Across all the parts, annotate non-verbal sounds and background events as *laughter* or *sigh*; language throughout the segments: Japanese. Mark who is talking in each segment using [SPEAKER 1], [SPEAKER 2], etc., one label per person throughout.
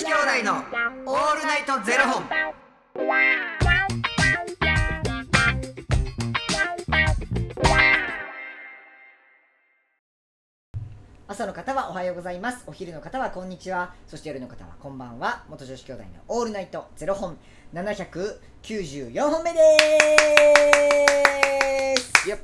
[SPEAKER 1] 子兄弟のオールナイトゼロ本。
[SPEAKER 2] 朝の方はおはようございます。お昼の方はこんにちは。そして夜の方はこんばんは。元女子兄弟のオールナイトゼロ本。794本目です。よっ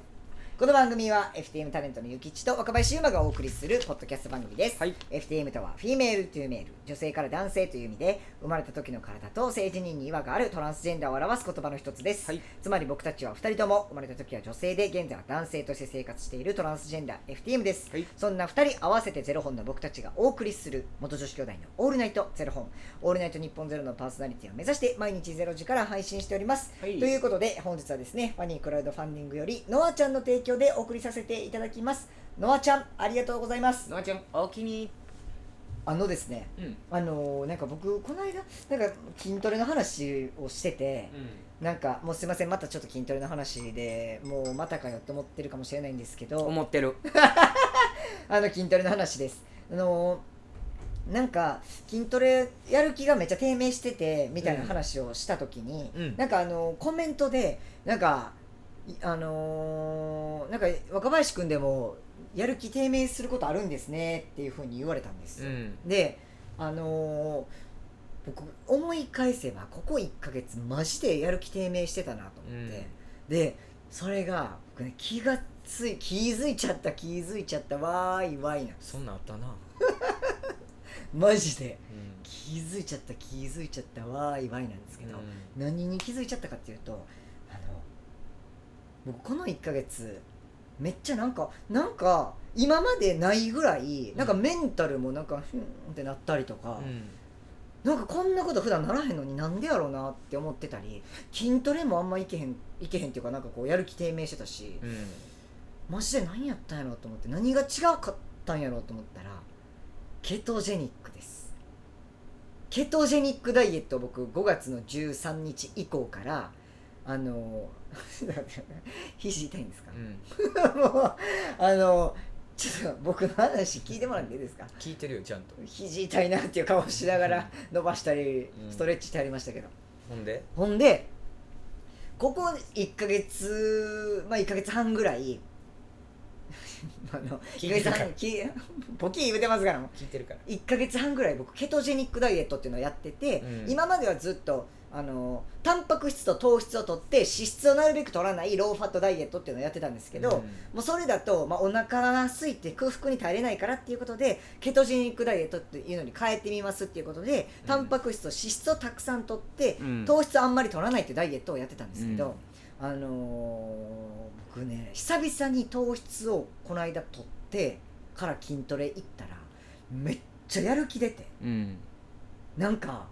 [SPEAKER 2] この番組は FTM タレントのゆきちと若林優馬がお送りするポッドキャスト番組です、
[SPEAKER 1] はい。
[SPEAKER 2] FTM とはフィメールというメール女性から男性という意味で生まれた時の体と性自認に違和があるトランスジェンダーを表す言葉の一つです、
[SPEAKER 1] はい。
[SPEAKER 2] つまり僕たちは2人とも生まれた時は女性で現在は男性として生活しているトランスジェンダー FTM です、
[SPEAKER 1] はい。
[SPEAKER 2] そんな2人合わせてゼロ本の僕たちがお送りする元女子兄弟のオールナイトゼロ本。オールナイト日本ゼロのパーソナリティを目指して毎日ゼロ時から配信しております、
[SPEAKER 1] はい。
[SPEAKER 2] ということで本日はですねファニークラウドファンディングよりノアちゃんの提供でお送りさせていただきます。ノアちゃんありがとうございます。
[SPEAKER 1] のあちゃん、おおきに。
[SPEAKER 2] あのですね
[SPEAKER 1] うん。
[SPEAKER 2] あのーなんか僕この間なんか筋トレの話をしてて、なんかもうすいませんまたちょっと筋トレの話でもうまたかよって思ってるかもしれないんですけど。
[SPEAKER 1] 思ってる。*laughs*
[SPEAKER 2] あの筋トレの話です。あのなんか筋トレやる気がめっちゃ低迷しててみたいな話をした時に、
[SPEAKER 1] うん。
[SPEAKER 2] なんかあのコメントでなんかいあのーなんか若林くんでもやる気低迷することあるんですねっていうふうに言われたんですよ、
[SPEAKER 1] ん。
[SPEAKER 2] であのー僕思い返せばここ1ヶ月マジでやる気低迷してたなと思って、でそれが僕ね気がつい気づいちゃった気づいちゃったわーいわいな
[SPEAKER 1] そんなんあったな。*laughs*
[SPEAKER 2] マジで
[SPEAKER 1] うん。
[SPEAKER 2] 気づいちゃった気づいちゃったわーいわいなんですけど、何に気づいちゃったかっていうとあの僕この1ヶ月めっちゃなんかなんか今までないぐらいなんかメンタルもなんかふんってなったりとか、なんかこんなこと普段ならへんのになんでやろうなって思ってたり筋トレもあんまいけへんいけへんっていうかなんかこうやる気低迷してたし、
[SPEAKER 1] うん。
[SPEAKER 2] マジで何やったんやろうと思って何が違うかったんやろうと思ったらケトジェニックです。ケトジェニックダイエットを僕5月の13日以降からあの肘痛いんですか？
[SPEAKER 1] う、ん。*laughs*
[SPEAKER 2] もうあのちょっと僕の話聞いてもらっていいですか？
[SPEAKER 1] 聞いてるよ、ちゃんと。
[SPEAKER 2] 肘痛いなっていう顔しながら伸ばしたり
[SPEAKER 1] うん
[SPEAKER 2] ストレッチしてありましたけど、
[SPEAKER 1] ほんで？
[SPEAKER 2] ほんでここ1ヶ月まあ1ヶ月半ぐらい *laughs* あの1
[SPEAKER 1] 聞いてる
[SPEAKER 2] き *laughs* ポキ言うてますからもう
[SPEAKER 1] 聞いてるから。
[SPEAKER 2] 1ヶ月半ぐらい僕ケトジェニックダイエットっていうのをやってて、
[SPEAKER 1] うん
[SPEAKER 2] 今まではずっとあのタンパク質と糖質を取って脂質をなるべく取らないローファットダイエットっていうのをやってたんですけど、もうそれだと、まあ、お腹が空いて空腹に耐えれないからっていうことでケトジェニックダイエットっていうのに変えてみますっていうことで、
[SPEAKER 1] うん。
[SPEAKER 2] タンパク質と脂質をたくさん取って、
[SPEAKER 1] うん。
[SPEAKER 2] 糖質あんまり取らないっていうダイエットをやってたんですけど、あのー僕ね久々に糖質をこの間取ってから筋トレ行ったらめっちゃやる気出て
[SPEAKER 1] うん。
[SPEAKER 2] なんか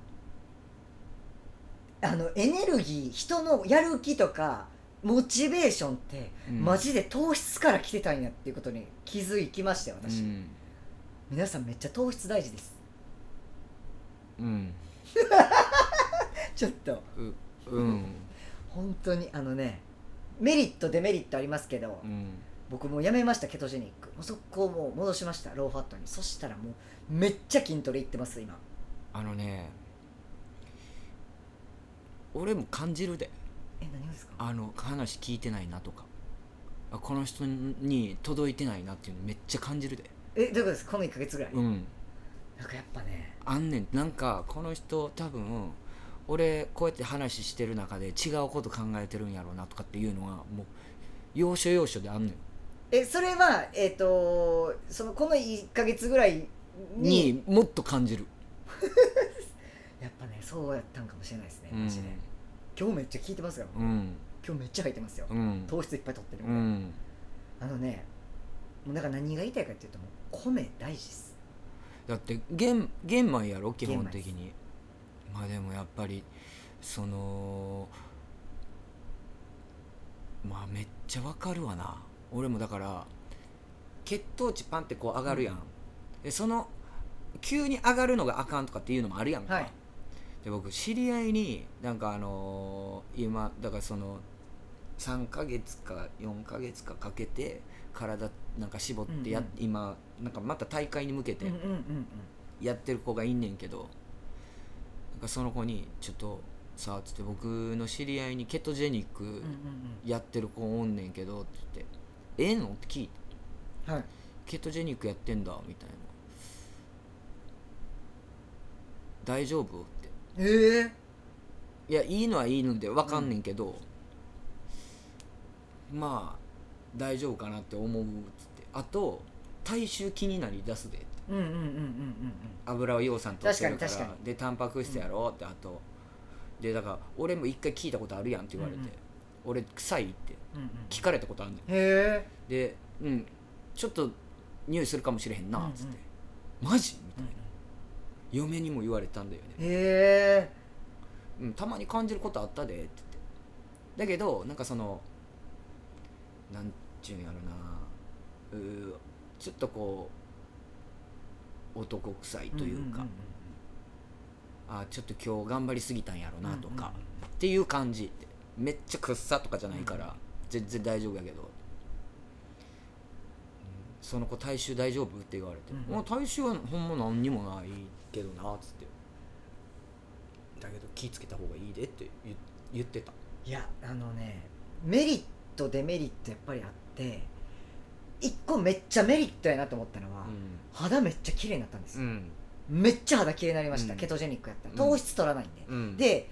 [SPEAKER 2] あのエネルギー人のやる気とかモチベーションって、
[SPEAKER 1] うん
[SPEAKER 2] マジで糖質から来てたんやっていうことに気づきましたよ私、
[SPEAKER 1] うん。
[SPEAKER 2] 皆さんめっちゃ糖質大事です
[SPEAKER 1] うん。*laughs*
[SPEAKER 2] ちょっと
[SPEAKER 1] う。うん。
[SPEAKER 2] 本当にあのねメリットデメリットありますけど、
[SPEAKER 1] うん。
[SPEAKER 2] 僕もうやめましたケトジェニックもうそこもう戻しましたローファットにそしたらもうめっちゃ筋トレ行ってます今
[SPEAKER 1] あのね。俺も感じるで。
[SPEAKER 2] え何がですか？
[SPEAKER 1] あの話聞いてないなとか。あこの人に届いてないなっていうのめっちゃ感じるで。
[SPEAKER 2] えどういうことですか？この1ヶ月ぐらい、
[SPEAKER 1] うん。
[SPEAKER 2] なんかやっぱね。
[SPEAKER 1] あんねん。なんかこの人多分俺こうやって話してる中で違うこと考えてるんやろうなとかっていうのはもう要所要所であんねん。
[SPEAKER 2] えそれはえっ、とそのこの1ヶ月ぐらいに
[SPEAKER 1] にもっと感じる、*laughs*
[SPEAKER 2] やっぱねそうやったんかもしれないですね
[SPEAKER 1] うん。
[SPEAKER 2] マジで、今日めっちゃ聞いてますよ、
[SPEAKER 1] うん。
[SPEAKER 2] 今日めっちゃ入ってますよ、
[SPEAKER 1] うん。
[SPEAKER 2] 糖質いっぱい取ってるんで、
[SPEAKER 1] うん。
[SPEAKER 2] あのねもうだから何が言いたいかっていうともう米大事です。
[SPEAKER 1] だって玄玄米やろ？基本的に。まあでもやっぱりそのまあめっちゃわかるわな。俺もだから血糖値パンってこう上がるやん、でその急に上がるのがあかんとかっていうのもあるやんか、
[SPEAKER 2] はい
[SPEAKER 1] で僕知り合いになんかあのー今だからその3ヶ月か4ヶ月かかけて体なんか絞ってや、
[SPEAKER 2] うんうん。
[SPEAKER 1] 今なんかまた大会に向けて
[SPEAKER 2] うんうんうんうん。
[SPEAKER 1] やってる子がいんねんけどその子に「ちょっとさ」つって僕の知り合いにケトジェニック
[SPEAKER 2] うんうん
[SPEAKER 1] やってる子おんねんけどって言って「ええの?」って聞いて。
[SPEAKER 2] うんはい「
[SPEAKER 1] ケトジェニックやってんだ」みたいな「大丈夫?」って
[SPEAKER 2] ええ
[SPEAKER 1] いやいいのはいいので分かんねんけど、まあ大丈夫かなって思うっつって。あと体臭気になりだすでって。
[SPEAKER 2] うんうんうんうんうん
[SPEAKER 1] 油を養酸取ってるから。
[SPEAKER 2] 確かに確か
[SPEAKER 1] でタンパク質やろってあと。でだから俺も一回聞いたことあるやんって言われて、
[SPEAKER 2] うんうん。
[SPEAKER 1] 俺臭いって。
[SPEAKER 2] うんうん。
[SPEAKER 1] 聞かれたことあんねん。
[SPEAKER 2] へえ
[SPEAKER 1] でうん。ちょっと匂いするかもしれへんなっつって、
[SPEAKER 2] うん。
[SPEAKER 1] マジ？みたいな嫁にも言われたんだよね。
[SPEAKER 2] へえ。
[SPEAKER 1] うん、たまに感じることあったでって言って。だけどなんかそのなんちゅうんやろな。うーちょっとこう男臭いというか、あちょっと今日頑張りすぎたんやろなとか、っていう感じ。ってめっちゃくっさとかじゃないから、
[SPEAKER 2] うん
[SPEAKER 1] 全然大丈夫やけど、うんその子体臭大丈夫？って言われて「
[SPEAKER 2] うん。
[SPEAKER 1] もう体臭はほんま何にもないけどな」っつって。だけど気ぃつけた方がいいでって言言ってた。
[SPEAKER 2] いやあのねメリットデメリットやっぱりあって一個めっちゃメリットやなと思ったのは、肌めっちゃ綺麗になったんですよ、
[SPEAKER 1] うん。
[SPEAKER 2] めっちゃ肌綺麗になりました、
[SPEAKER 1] うん。
[SPEAKER 2] ケトジェニックやった
[SPEAKER 1] うん。
[SPEAKER 2] ら糖質取らないんで、
[SPEAKER 1] うん。
[SPEAKER 2] で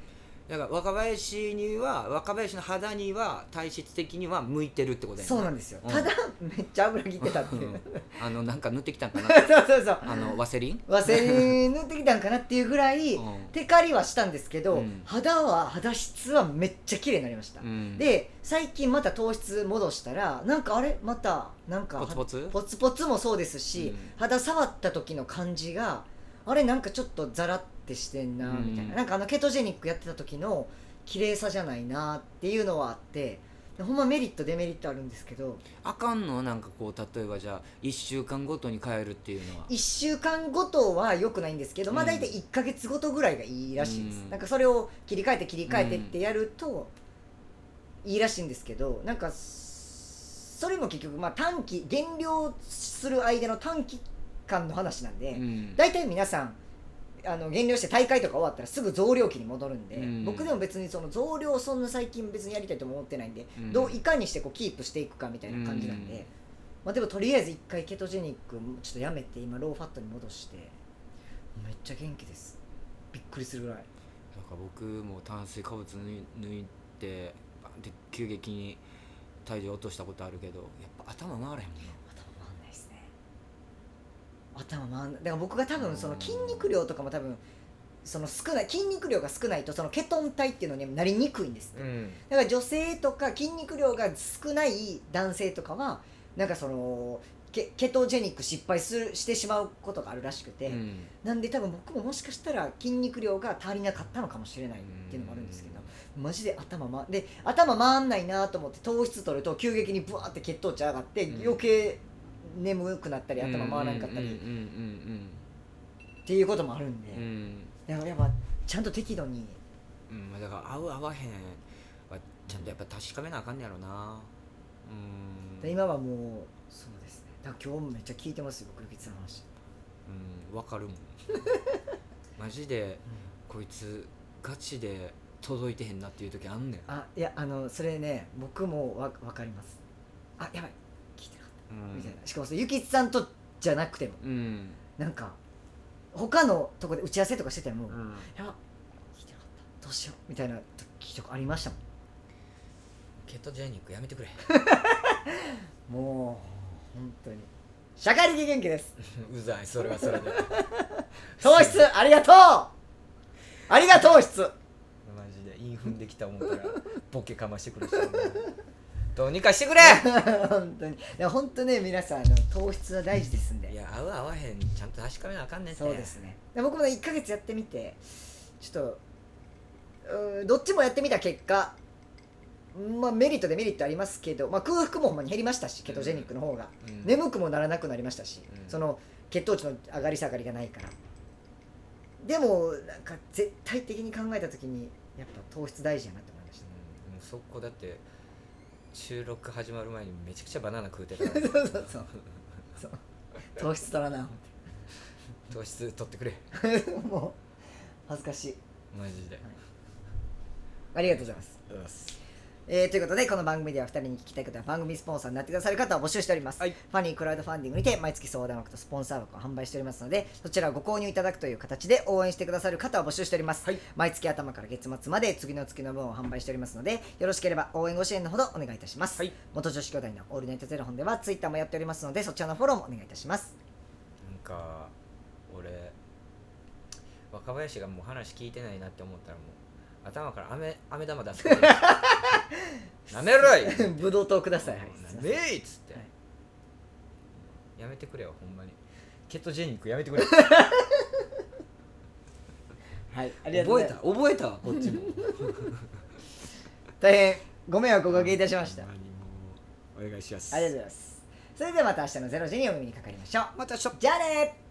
[SPEAKER 1] だから若林には若林の肌には体質的には向いてるってことや
[SPEAKER 2] そうなんですよ、
[SPEAKER 1] うん。
[SPEAKER 2] ただめっちゃ油切ってたっていう。
[SPEAKER 1] うん。あのなんか塗ってきたんかな？*laughs*
[SPEAKER 2] そうそうそう。
[SPEAKER 1] あのワセリン？
[SPEAKER 2] ワセリン塗ってきたんかなっていうぐらい、
[SPEAKER 1] うん。
[SPEAKER 2] テカリはしたんですけど、
[SPEAKER 1] うん。
[SPEAKER 2] 肌は肌質はめっちゃ綺麗になりました、
[SPEAKER 1] うん。
[SPEAKER 2] で最近また糖質戻したらなんかあれ？またなんか
[SPEAKER 1] ポツポツ？
[SPEAKER 2] ポツポツもそうですし、
[SPEAKER 1] うん。
[SPEAKER 2] 肌触った時の感じがあれなんかちょっとザラってしてんな
[SPEAKER 1] うん。
[SPEAKER 2] みたいな、なんかあのケトジェニックやってた時の綺麗さじゃないなっていうのはあってほんまメリットデメリットあるんですけど。
[SPEAKER 1] あかんの？なんかこう例えばじゃあ1週間ごとに変えるっていうのは。
[SPEAKER 2] 1週間ごとは良くないんですけど、まあ
[SPEAKER 1] うん。
[SPEAKER 2] 大体1か月ごとぐらいがいいらしいです、
[SPEAKER 1] うん。
[SPEAKER 2] なんかそれを切り替えて切り替えてってやるといいらしいんですけどなんかそれも結局まあ短期減量する間の短期間の話なんで、
[SPEAKER 1] うん。
[SPEAKER 2] 大体皆さんあの減量して大会とか終わったらすぐ増量期に戻るんで、
[SPEAKER 1] うん。
[SPEAKER 2] 僕でも別にその増量そんな最近別にやりたいとも思ってないんで、
[SPEAKER 1] うん。
[SPEAKER 2] どういかにしてこうキープしていくかみたいな感じなんで、
[SPEAKER 1] うん。
[SPEAKER 2] まあ、でもとりあえず一回ケトジェニックちょっとやめて今ローファットに戻してめっちゃ元気です。びっくりするぐらい。
[SPEAKER 1] なんか僕も炭水化物抜いてバンって急激に体重落としたことあるけどやっぱ頭回らへんもんな
[SPEAKER 2] 頭回んないだから僕が多分その筋肉量とかも多分その少ない筋肉量が少ないとそのケトン体っていうのになりにくいんです。って
[SPEAKER 1] うん。
[SPEAKER 2] だから女性とか筋肉量が少ない男性とかはなんかそのケケトジェニック失敗するしてしまうことがあるらしくて、
[SPEAKER 1] うん。
[SPEAKER 2] なんで多分僕ももしかしたら筋肉量が足りなかったのかもしれないっていうのもあるんですけど、マジで頭まで頭回んないなと思って糖質取ると急激にブワーって血糖値上がって、
[SPEAKER 1] うん。
[SPEAKER 2] 余計眠くなったり頭回らなかったり。
[SPEAKER 1] うんうん
[SPEAKER 2] っていうこともあるんで、
[SPEAKER 1] うんうんうん
[SPEAKER 2] だからやっぱちゃんと適度に。
[SPEAKER 1] うん。だから合う合わへんはちゃんとやっぱ確かめなあかんねやろな。うん。
[SPEAKER 2] で今はもうそうですね。だから今日もめっちゃ聞いてますよ僕ゆきつさんの話、
[SPEAKER 1] うん。わかるもん。*laughs* マジでこいつガチで届いてへんなっていう時あんねん。
[SPEAKER 2] あいやあのそれね僕もわ分かります。あやばいみたいな。しかもそれゆきつさんとじゃなくても。
[SPEAKER 1] うん。
[SPEAKER 2] なんか他のとこで打ち合わせとかしてても、
[SPEAKER 1] うん。
[SPEAKER 2] やば聞いてなかった。どうしよう。みたいな時とかありましたも
[SPEAKER 1] ケトジェニックやめてくれ。
[SPEAKER 2] ん *laughs* もう本当に。社会的元気です。*laughs*
[SPEAKER 1] うざい。それはそれで。*laughs*
[SPEAKER 2] 糖質ありがとう。ありがとう質。
[SPEAKER 1] マジで。インフンできた思ったらボケかましてくるしどうにかしてくれ。*laughs*
[SPEAKER 2] 本当に。いや本当ね皆さんあの糖質は大事ですんで。
[SPEAKER 1] いや合う合わへん。ちゃんと確かめなあかんねんて。
[SPEAKER 2] そうですね。で僕も1ヶ月やってみてちょっとうーどっちもやってみた結果まあメリットデメリットありますけど、まあ、空腹もほんまに減りましたしケトジェニックの方が、
[SPEAKER 1] うん。
[SPEAKER 2] 眠くもならなくなりましたし、
[SPEAKER 1] うん。
[SPEAKER 2] その血糖値の上がり下がりがないから。でもなんか絶対的に考えた時にやっぱ糖質大事やなって思いました。
[SPEAKER 1] うんそこだって収録始まる前にめちゃくちゃバナナ食うてた *laughs*
[SPEAKER 2] そうそうそう。そう。糖質取らな
[SPEAKER 1] 糖質取ってくれ。*laughs*
[SPEAKER 2] もう恥ずかしい。
[SPEAKER 1] マジで。
[SPEAKER 2] ありがとうございます。
[SPEAKER 1] うっす
[SPEAKER 2] えーということでこの番組では2人に聞きたいことや番組スポンサーになってくださる方を募集しております、
[SPEAKER 1] はい。
[SPEAKER 2] ファニークラウドファンディングにて毎月相談枠とスポンサー枠を販売しておりますのでそちらをご購入いただくという形で応援してくださる方を募集しております、
[SPEAKER 1] はい。
[SPEAKER 2] 毎月頭から月末まで次の月の分を販売しておりますのでよろしければ応援ご支援のほどお願いいたします、
[SPEAKER 1] はい。
[SPEAKER 2] 元女子兄弟のオールナイトゼロ本ではツイッターもやっておりますのでそちらのフォローもお願いいたします。
[SPEAKER 1] なんか俺若林がもう話聞いてないなって思ったらもう頭から飴飴玉出す *laughs* *laughs* なめろい。*laughs*
[SPEAKER 2] ブドウ糖ください、はい、
[SPEAKER 1] なめいっつって、
[SPEAKER 2] はい。
[SPEAKER 1] やめてくれよほんまに。ケトジェニックやめてくれ。*laughs*
[SPEAKER 2] はい、ありがとうご
[SPEAKER 3] 覚え
[SPEAKER 2] ざいます。
[SPEAKER 3] た？覚えたわこっちも。
[SPEAKER 2] 大変ご迷惑をおかけいたしました、
[SPEAKER 3] お願いします。
[SPEAKER 2] ありがとうございます。それではまた明日の0時にお耳にかかりましょう。
[SPEAKER 3] また明日。
[SPEAKER 2] じゃあね